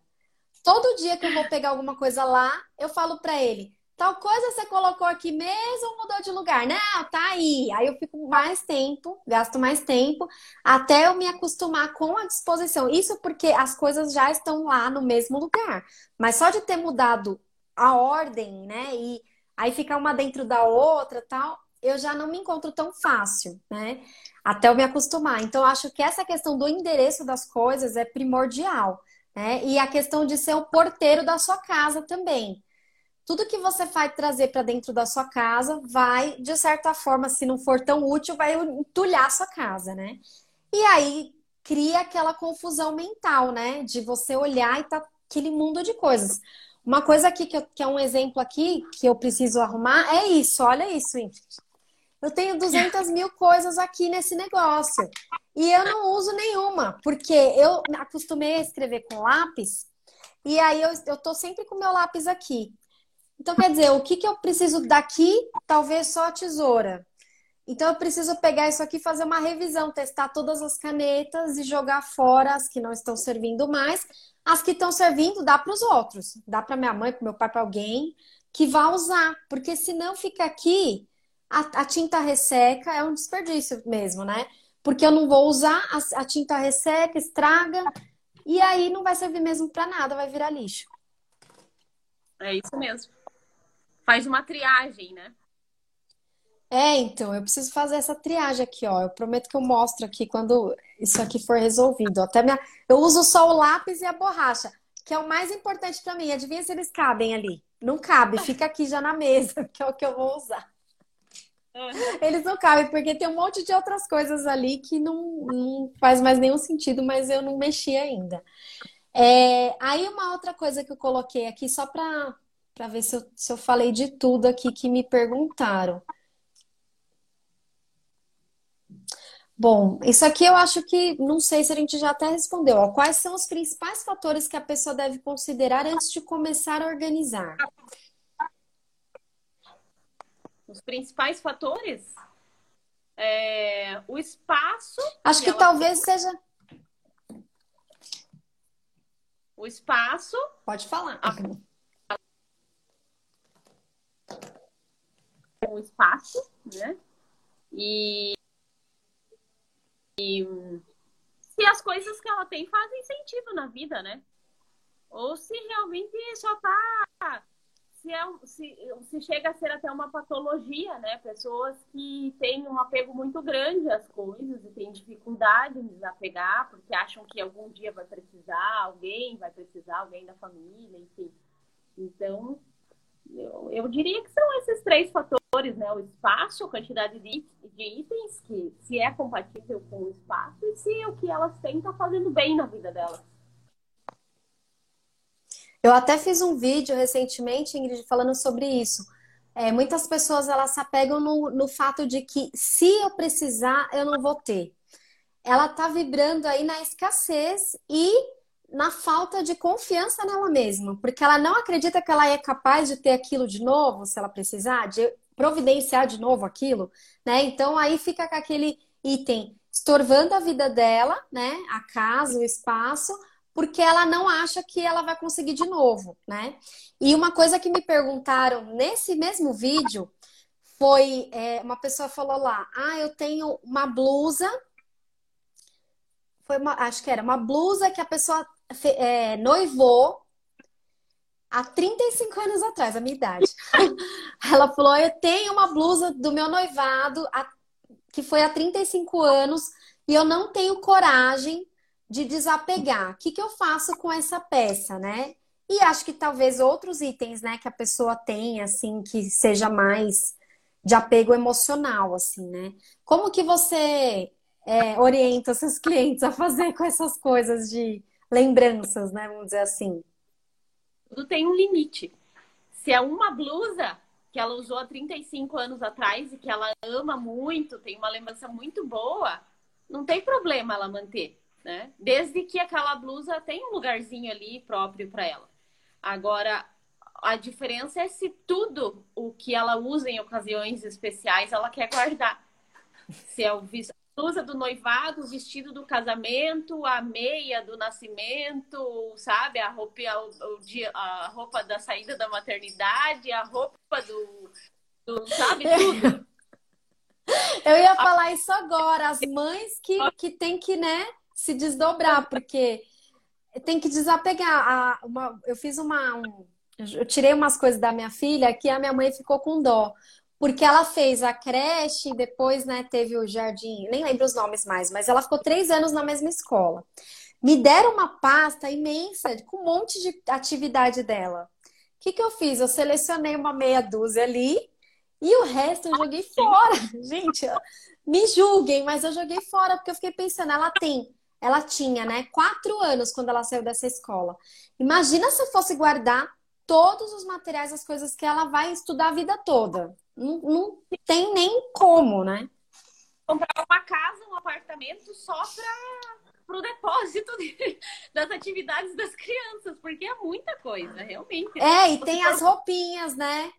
Todo dia que eu vou pegar alguma coisa lá, eu falo para ele: Tal coisa você colocou aqui mesmo ou mudou de lugar? Não, tá aí. Aí eu fico mais tempo, gasto mais tempo, até eu me acostumar com a disposição. Isso porque as coisas já estão lá no mesmo lugar. Mas só de ter mudado a ordem, né? E aí ficar uma dentro da outra tal, eu já não me encontro tão fácil, né? Até eu me acostumar. Então, acho que essa questão do endereço das coisas é primordial, né? E a questão de ser o porteiro da sua casa também tudo que você vai trazer para dentro da sua casa vai, de certa forma, se não for tão útil, vai entulhar a sua casa, né? E aí cria aquela confusão mental, né? De você olhar e tá aquele mundo de coisas. Uma coisa aqui que, eu, que é um exemplo aqui que eu preciso arrumar é isso. Olha isso, Ingrid. Eu tenho 200 mil coisas aqui nesse negócio e eu não uso nenhuma, porque eu acostumei a escrever com lápis e aí eu, eu tô sempre com meu lápis aqui. Então, quer dizer, o que, que eu preciso daqui? Talvez só a tesoura. Então, eu preciso pegar isso aqui, fazer uma revisão, testar todas as canetas e jogar fora as que não estão servindo mais. As que estão servindo, dá para os outros. Dá para minha mãe, para meu pai, para alguém que vá usar. Porque senão fica aqui, a, a, tinta resseca, é um desperdício mesmo, né? Porque eu não vou usar, a, a tinta resseca, estraga, e aí não vai servir mesmo para nada, vai virar lixo. É isso mesmo faz uma triagem, né? É, então, eu preciso fazer essa triagem aqui, ó. Eu prometo que eu mostro aqui quando isso aqui for resolvido. Até minha... Eu uso só o lápis e a borracha, que é o mais importante para mim. Adivinha se eles cabem ali? Não cabe, fica aqui já na mesa, [laughs] que é o que eu vou usar. Eles não cabem, porque tem um monte de outras coisas ali que não, não faz mais nenhum sentido, mas eu não mexi ainda. É, aí uma outra coisa que eu coloquei aqui, só para ver se eu, se eu falei de tudo aqui que me perguntaram. Bom, isso aqui eu acho que não sei se a gente já até respondeu. Ó. Quais são os principais fatores que a pessoa deve considerar antes de começar a organizar? Os principais fatores? É, o espaço. Acho que, que talvez tem. seja. O espaço. Pode falar. A... O espaço, né? E e se as coisas que ela tem fazem sentido na vida, né? Ou se realmente só tá se, é, se, se chega a ser até uma patologia, né? Pessoas que têm um apego muito grande às coisas e têm dificuldade em desapegar, porque acham que algum dia vai precisar, alguém vai precisar, alguém da família, enfim. Então, eu, eu diria que são esses três fatores, né? O espaço, a quantidade de, de itens, que se é compatível com o espaço, e se o que elas têm está fazendo bem na vida delas. Eu até fiz um vídeo recentemente, Ingrid, falando sobre isso. É, muitas pessoas elas se apegam no, no fato de que se eu precisar, eu não vou ter. Ela tá vibrando aí na escassez e na falta de confiança nela mesma, porque ela não acredita que ela é capaz de ter aquilo de novo, se ela precisar, de providenciar de novo aquilo, né? Então aí fica com aquele item estorvando a vida dela, né? A casa, o espaço, porque ela não acha que ela vai conseguir de novo, né? E uma coisa que me perguntaram nesse mesmo vídeo foi é, uma pessoa falou lá: ah, eu tenho uma blusa. Foi uma, acho que era uma blusa que a pessoa é, noivou há 35 anos atrás, a minha idade. [laughs] Ela falou: eu tenho uma blusa do meu noivado que foi há 35 anos e eu não tenho coragem de desapegar. O que, que eu faço com essa peça, né? E acho que talvez outros itens, né, que a pessoa tenha, assim, que seja mais de apego emocional, assim, né? Como que você é, orienta seus [laughs] clientes a fazer com essas coisas de lembranças, né? Vamos dizer assim. Tudo tem um limite. Se é uma blusa que ela usou há 35 anos atrás e que ela ama muito, tem uma lembrança muito boa, não tem problema ela manter né? Desde que aquela blusa tem um lugarzinho ali próprio para ela. Agora, a diferença é se tudo o que ela usa em ocasiões especiais ela quer guardar. Se é o a blusa do noivado, o vestido do casamento, a meia do nascimento, sabe? A roupa, a roupa da saída da maternidade, a roupa do, do sabe, tudo. [laughs] Eu ia falar isso agora, as mães que, que tem que, né, se desdobrar, porque tem que desapegar. A, uma, eu fiz uma. Um, eu tirei umas coisas da minha filha que a minha mãe ficou com dó. Porque ela fez a creche, depois, né, teve o jardim, nem lembro os nomes mais, mas ela ficou três anos na mesma escola. Me deram uma pasta imensa, com um monte de atividade dela. O que, que eu fiz? Eu selecionei uma meia dúzia ali e o resto eu joguei fora. [laughs] Gente, me julguem, mas eu joguei fora porque eu fiquei pensando, ela tem ela tinha, né, quatro anos quando ela saiu dessa escola. Imagina se eu fosse guardar todos os materiais, as coisas que ela vai estudar a vida toda. Não, não tem nem como, né? Comprar uma casa, um apartamento só para o depósito de, [laughs] das atividades das crianças, porque é muita coisa, realmente. É, e tem as roupinhas, né?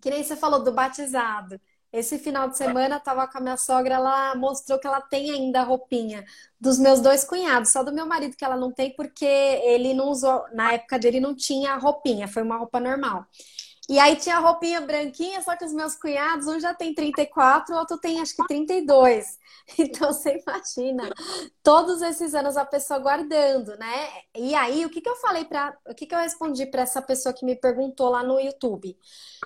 Que nem você falou do batizado. Esse final de semana tava com a minha sogra, ela mostrou que ela tem ainda a roupinha dos meus dois cunhados, só do meu marido que ela não tem porque ele não usou, na época dele não tinha roupinha, foi uma roupa normal. E aí tinha roupinha branquinha, só que os meus cunhados, um já tem 34, o outro tem acho que 32. [laughs] Então você imagina, todos esses anos a pessoa guardando, né? E aí, o que, que eu falei para, o que, que eu respondi para essa pessoa que me perguntou lá no YouTube?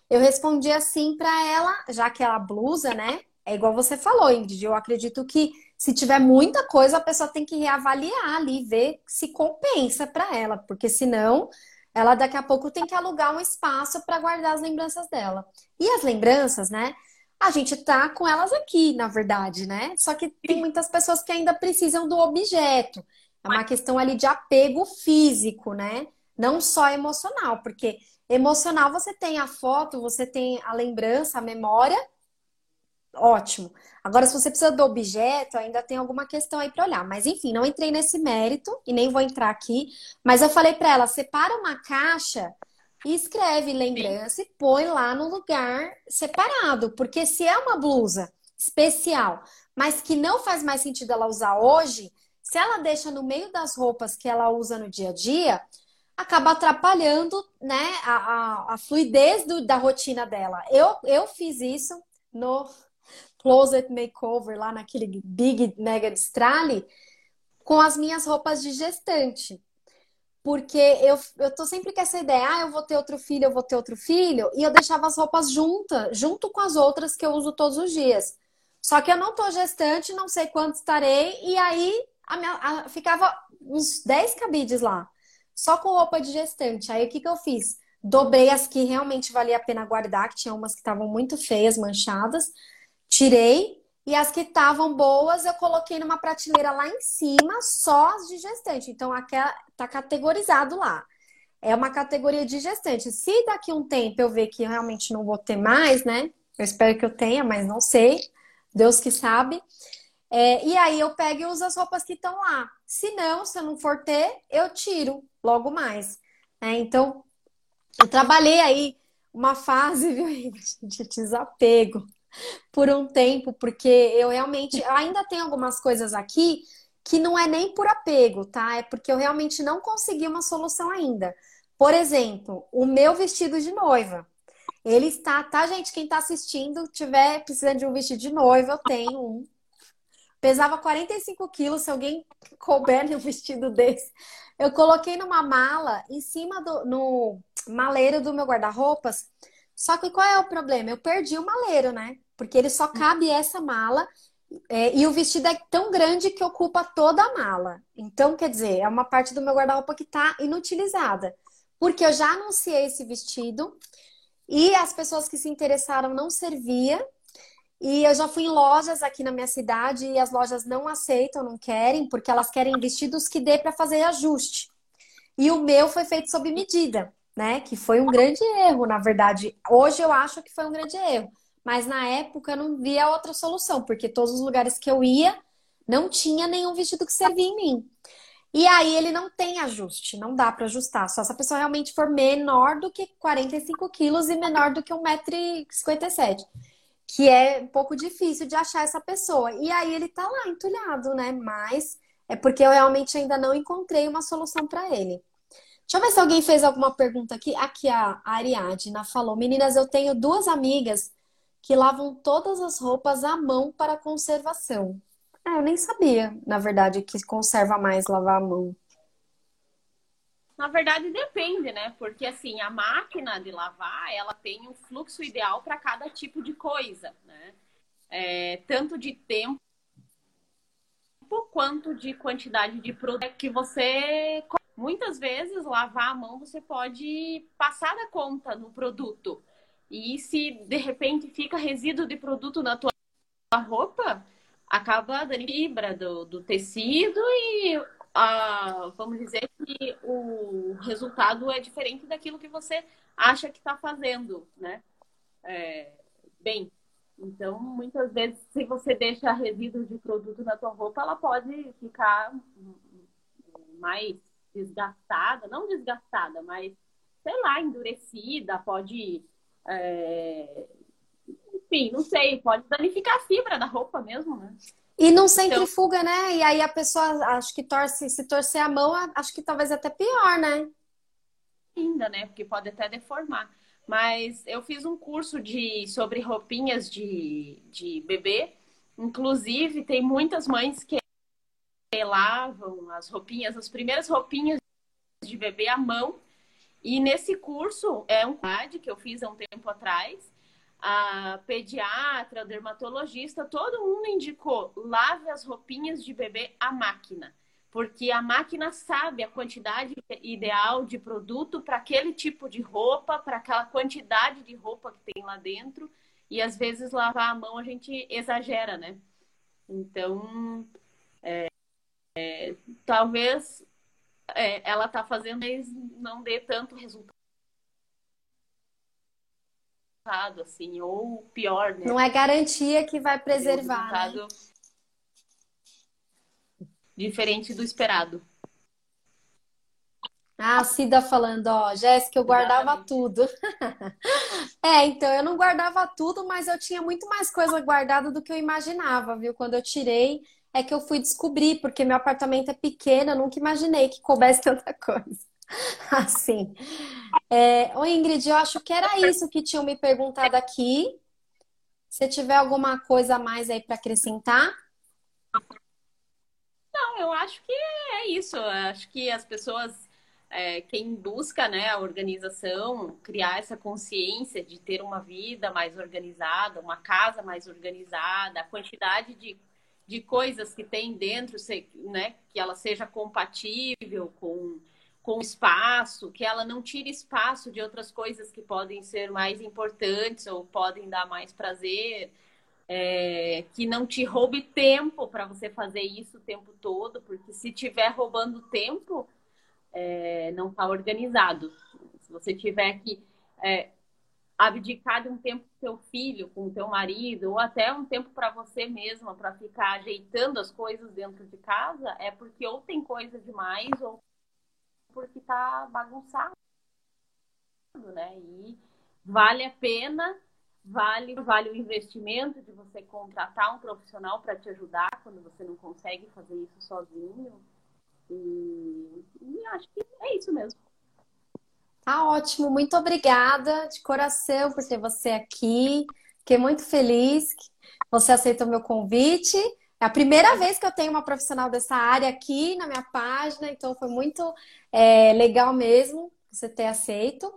Eu respondi assim para ela, já que ela blusa, né? É igual você falou, Ingrid, eu acredito que se tiver muita coisa, a pessoa tem que reavaliar ali, ver se compensa para ela, porque senão ela daqui a pouco tem que alugar um espaço para guardar as lembranças dela. E as lembranças, né? A gente tá com elas aqui, na verdade, né? Só que tem muitas pessoas que ainda precisam do objeto. É uma questão ali de apego físico, né? Não só emocional, porque emocional você tem a foto, você tem a lembrança, a memória, ótimo. Agora, se você precisa do objeto, ainda tem alguma questão aí para olhar. Mas enfim, não entrei nesse mérito e nem vou entrar aqui. Mas eu falei para ela: separa uma caixa e escreve lembrança Sim. e põe lá no lugar separado. Porque se é uma blusa especial, mas que não faz mais sentido ela usar hoje, se ela deixa no meio das roupas que ela usa no dia a dia, acaba atrapalhando né, a, a, a fluidez do, da rotina dela. Eu, eu fiz isso no Closet Makeover, lá naquele Big Mega Strale, com as minhas roupas de gestante. Porque eu, eu tô sempre com essa ideia, ah, eu vou ter outro filho, eu vou ter outro filho, e eu deixava as roupas juntas, junto com as outras que eu uso todos os dias. Só que eu não tô gestante, não sei quanto estarei, e aí a minha, a, ficava uns 10 cabides lá, só com roupa de gestante. Aí o que, que eu fiz? Dobrei as que realmente valia a pena guardar, que tinha umas que estavam muito feias, manchadas, tirei e as que estavam boas, eu coloquei numa prateleira lá em cima, só as de gestante. Então, aquela tá categorizado lá. É uma categoria de gestante. Se daqui um tempo eu ver que realmente não vou ter mais, né? Eu espero que eu tenha, mas não sei. Deus que sabe. É, e aí eu pego e uso as roupas que estão lá. Se não, se eu não for ter, eu tiro logo mais. É, então, eu trabalhei aí uma fase, [laughs] viu, de desapego por um tempo, porque eu realmente ainda tenho algumas coisas aqui que não é nem por apego, tá? É porque eu realmente não consegui uma solução ainda. Por exemplo, o meu vestido de noiva. Ele está, tá, gente? Quem está assistindo, tiver precisando de um vestido de noiva, eu tenho um. Pesava 45 quilos, se alguém couber um vestido desse. Eu coloquei numa mala em cima do no maleiro do meu guarda-roupas. Só que qual é o problema? Eu perdi o maleiro, né? Porque ele só cabe essa mala é, e o vestido é tão grande que ocupa toda a mala. Então, quer dizer, é uma parte do meu guarda-roupa que está inutilizada. Porque eu já anunciei esse vestido e as pessoas que se interessaram não servia. E eu já fui em lojas aqui na minha cidade e as lojas não aceitam, não querem, porque elas querem vestidos que dê para fazer ajuste. E o meu foi feito sob medida, né? Que foi um grande erro, na verdade. Hoje eu acho que foi um grande erro mas na época eu não via outra solução, porque todos os lugares que eu ia não tinha nenhum vestido que servia em mim. E aí ele não tem ajuste, não dá para ajustar. Só se a pessoa realmente for menor do que 45 quilos e menor do que 1,57m. Que é um pouco difícil de achar essa pessoa. E aí ele tá lá entulhado, né? Mas é porque eu realmente ainda não encontrei uma solução para ele. Deixa eu ver se alguém fez alguma pergunta aqui. Aqui a Ariadna falou: Meninas, eu tenho duas amigas que lavam todas as roupas à mão para conservação. É, eu nem sabia, na verdade, que conserva mais lavar à mão. Na verdade, depende, né? Porque assim, a máquina de lavar, ela tem um fluxo ideal para cada tipo de coisa, né? É, tanto de tempo quanto de quantidade de produto que você. Muitas vezes, lavar a mão você pode passar da conta no produto. E se de repente fica resíduo de produto na tua roupa, acaba dando fibra do, do tecido e ah, vamos dizer que o resultado é diferente daquilo que você acha que está fazendo, né? É, bem, então muitas vezes se você deixa resíduo de produto na tua roupa, ela pode ficar mais desgastada, não desgastada, mas sei lá, endurecida, pode é... Enfim, não sei, pode danificar a fibra da roupa mesmo, né? E não centrifuga, então... né? E aí a pessoa, acho que torce, se torcer a mão, acho que talvez até pior, né? Ainda, né? Porque pode até deformar. Mas eu fiz um curso de sobre roupinhas de, de bebê. Inclusive, tem muitas mães que lavam as roupinhas, as primeiras roupinhas de bebê à mão e nesse curso, é um que eu fiz há um tempo atrás, a pediatra, o dermatologista, todo mundo indicou lave as roupinhas de bebê à máquina, porque a máquina sabe a quantidade ideal de produto para aquele tipo de roupa, para aquela quantidade de roupa que tem lá dentro, e às vezes lavar a mão a gente exagera, né? Então, é, é, talvez é, ela está fazendo, mas não dê tanto resultado assim, ou pior, né? Não é garantia que vai preservar. Né? Diferente do esperado. Ah, a Cida falando, ó, Jéssica, eu guardava Exatamente. tudo. [laughs] é, então eu não guardava tudo, mas eu tinha muito mais coisa guardada do que eu imaginava, viu? Quando eu tirei, é que eu fui descobrir, porque meu apartamento é pequeno, eu nunca imaginei que coubesse tanta coisa. [laughs] Assim. É, Ingrid, eu acho que era isso que tinham me perguntado aqui. Se tiver alguma coisa a mais aí para acrescentar. Não, eu acho que é isso. Eu acho que as pessoas, é, quem busca né, a organização, criar essa consciência de ter uma vida mais organizada, uma casa mais organizada, a quantidade de, de coisas que tem dentro, né, que ela seja compatível com com espaço, que ela não tire espaço de outras coisas que podem ser mais importantes ou podem dar mais prazer, é, que não te roube tempo para você fazer isso o tempo todo, porque se tiver roubando tempo, é, não está organizado. Se você tiver que é, abdicar de um tempo com seu filho, com teu marido, ou até um tempo para você mesma, para ficar ajeitando as coisas dentro de casa, é porque ou tem coisa demais ou porque tá bagunçado, né? E vale a pena, vale, vale o investimento de você contratar um profissional para te ajudar quando você não consegue fazer isso sozinho. E, e acho que é isso mesmo. Tá ótimo, muito obrigada de coração por ter você aqui. Fiquei muito feliz que você aceitou meu convite. É a primeira vez que eu tenho uma profissional dessa área aqui na minha página, então foi muito é, legal mesmo você ter aceito.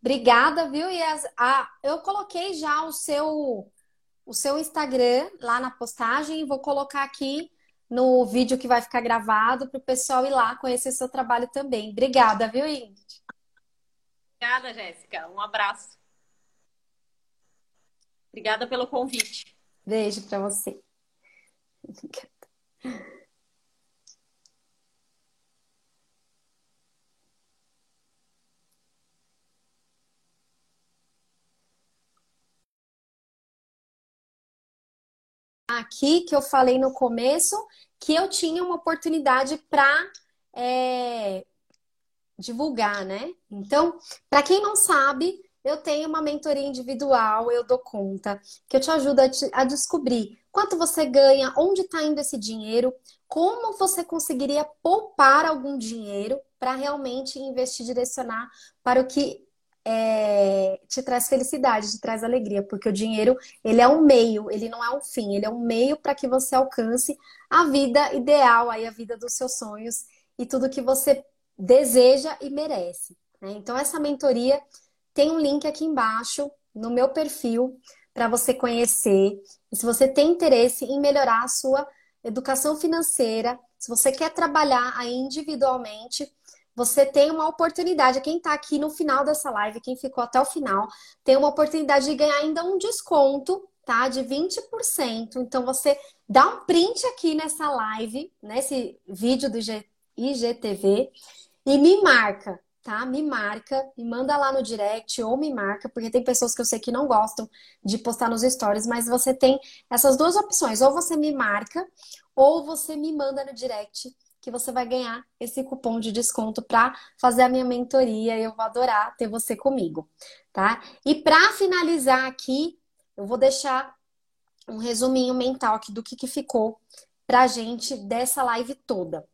Obrigada, viu? E as, a, eu coloquei já o seu, o seu Instagram lá na postagem e vou colocar aqui no vídeo que vai ficar gravado para o pessoal ir lá conhecer seu trabalho também. Obrigada, viu, Ingrid? Obrigada, Jéssica. Um abraço. Obrigada pelo convite. Beijo para você. Aqui que eu falei no começo que eu tinha uma oportunidade para é, divulgar, né? Então, para quem não sabe, eu tenho uma mentoria individual, eu dou conta, que eu te ajudo a, te, a descobrir quanto você ganha, onde está indo esse dinheiro, como você conseguiria poupar algum dinheiro para realmente investir, direcionar para o que é, te traz felicidade, te traz alegria, porque o dinheiro ele é um meio, ele não é um fim, ele é um meio para que você alcance a vida ideal, aí a vida dos seus sonhos e tudo que você deseja e merece. Né? Então essa mentoria tem um link aqui embaixo no meu perfil para você conhecer. E se você tem interesse em melhorar a sua educação financeira, se você quer trabalhar aí individualmente, você tem uma oportunidade. Quem está aqui no final dessa live, quem ficou até o final, tem uma oportunidade de ganhar ainda um desconto, tá? De 20%. Então você dá um print aqui nessa live, nesse vídeo do IGTV, e me marca tá? Me marca, me manda lá no direct ou me marca, porque tem pessoas que eu sei que não gostam de postar nos stories, mas você tem essas duas opções, ou você me marca ou você me manda no direct que você vai ganhar esse cupom de desconto para fazer a minha mentoria. Eu vou adorar ter você comigo, tá? E para finalizar aqui, eu vou deixar um resuminho mental aqui do que, que ficou pra gente dessa live toda.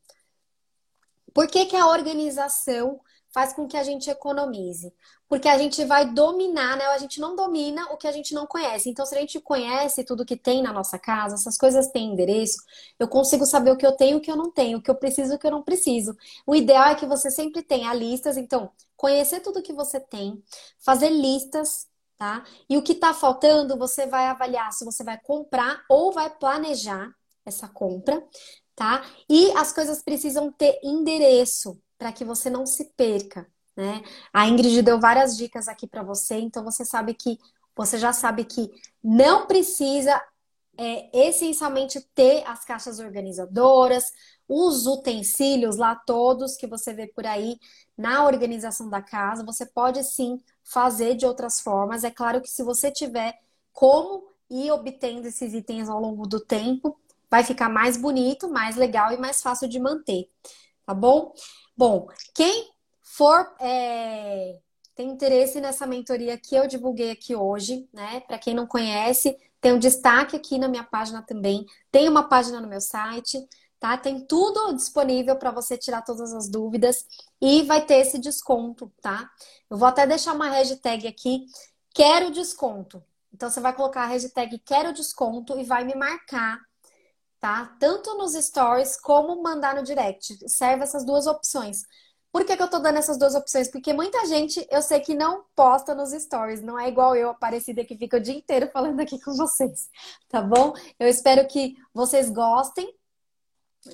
Por que, que a organização faz com que a gente economize. Porque a gente vai dominar, né? A gente não domina o que a gente não conhece. Então, se a gente conhece tudo que tem na nossa casa, essas coisas têm endereço, eu consigo saber o que eu tenho o que eu não tenho, o que eu preciso o que eu não preciso. O ideal é que você sempre tenha listas. Então, conhecer tudo que você tem, fazer listas, tá? E o que tá faltando, você vai avaliar se você vai comprar ou vai planejar essa compra, tá? E as coisas precisam ter endereço para que você não se perca, né? A Ingrid deu várias dicas aqui para você, então você sabe que você já sabe que não precisa é, essencialmente ter as caixas organizadoras, os utensílios lá todos que você vê por aí na organização da casa, você pode sim fazer de outras formas. É claro que se você tiver como ir obtendo esses itens ao longo do tempo, vai ficar mais bonito, mais legal e mais fácil de manter, tá bom? Bom, quem for é, tem interesse nessa mentoria que eu divulguei aqui hoje, né? Para quem não conhece, tem um destaque aqui na minha página também. Tem uma página no meu site, tá? Tem tudo disponível para você tirar todas as dúvidas e vai ter esse desconto, tá? Eu vou até deixar uma hashtag aqui, quero desconto. Então você vai colocar a hashtag quero desconto e vai me marcar, tá? Tanto nos stories como mandar no direct. Serve essas duas opções. Por que, que eu tô dando essas duas opções? Porque muita gente eu sei que não posta nos stories, não é igual eu, Aparecida, que fica o dia inteiro falando aqui com vocês, tá bom? Eu espero que vocês gostem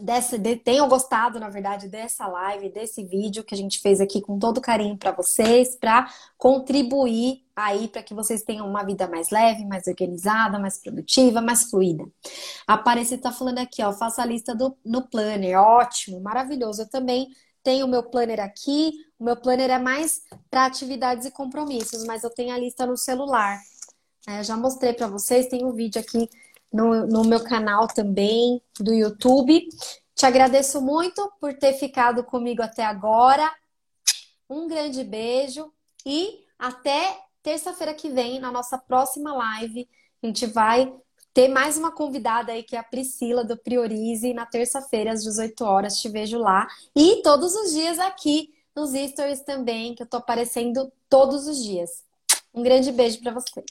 dessa, de, tenham gostado, na verdade, dessa live, desse vídeo que a gente fez aqui com todo carinho para vocês, para contribuir aí para que vocês tenham uma vida mais leve, mais organizada, mais produtiva, mais fluida. A Aparecida tá falando aqui, ó, faça a lista do, no planner, ótimo, maravilhoso. Eu também tenho o meu planner aqui. O meu planner é mais para atividades e compromissos, mas eu tenho a lista no celular. É, já mostrei para vocês, tem um vídeo aqui no, no meu canal também do YouTube. Te agradeço muito por ter ficado comigo até agora. Um grande beijo e até terça-feira que vem, na nossa próxima live. A gente vai ter mais uma convidada aí, que é a Priscila do Priorize, na terça-feira, às 18 horas. Te vejo lá. E todos os dias aqui nos stories também, que eu tô aparecendo todos os dias. Um grande beijo para você.